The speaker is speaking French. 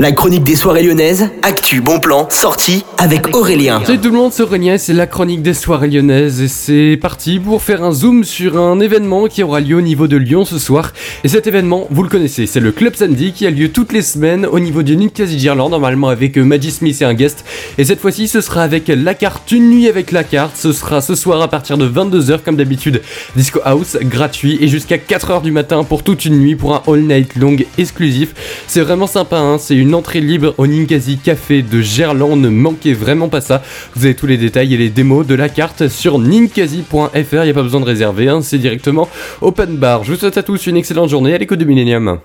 La chronique des soirées lyonnaises, actu, bon plan, sortie avec Aurélien. Salut tout le monde, c'est Aurélien, c'est la chronique des soirées lyonnaises et c'est parti pour faire un zoom sur un événement qui aura lieu au niveau de Lyon ce soir. Et cet événement, vous le connaissez, c'est le Club Samedi qui a lieu toutes les semaines au niveau du Ninkasi Girland, normalement avec Maggie Smith et un guest. Et cette fois-ci, ce sera avec la carte, une nuit avec la carte. Ce sera ce soir à partir de 22h comme d'habitude, Disco House gratuit et jusqu'à 4h du matin pour toute une nuit pour un all night long exclusif. C'est vraiment sympa, hein, c'est une entrée libre au Ninkasi Café de Gerland, ne manquez vraiment pas ça. Vous avez tous les détails et les démos de la carte sur ninkasi.fr, il n'y a pas besoin de réserver, hein, c'est directement open bar. Je vous souhaite à tous une excellente journée à l'écho de Millennium.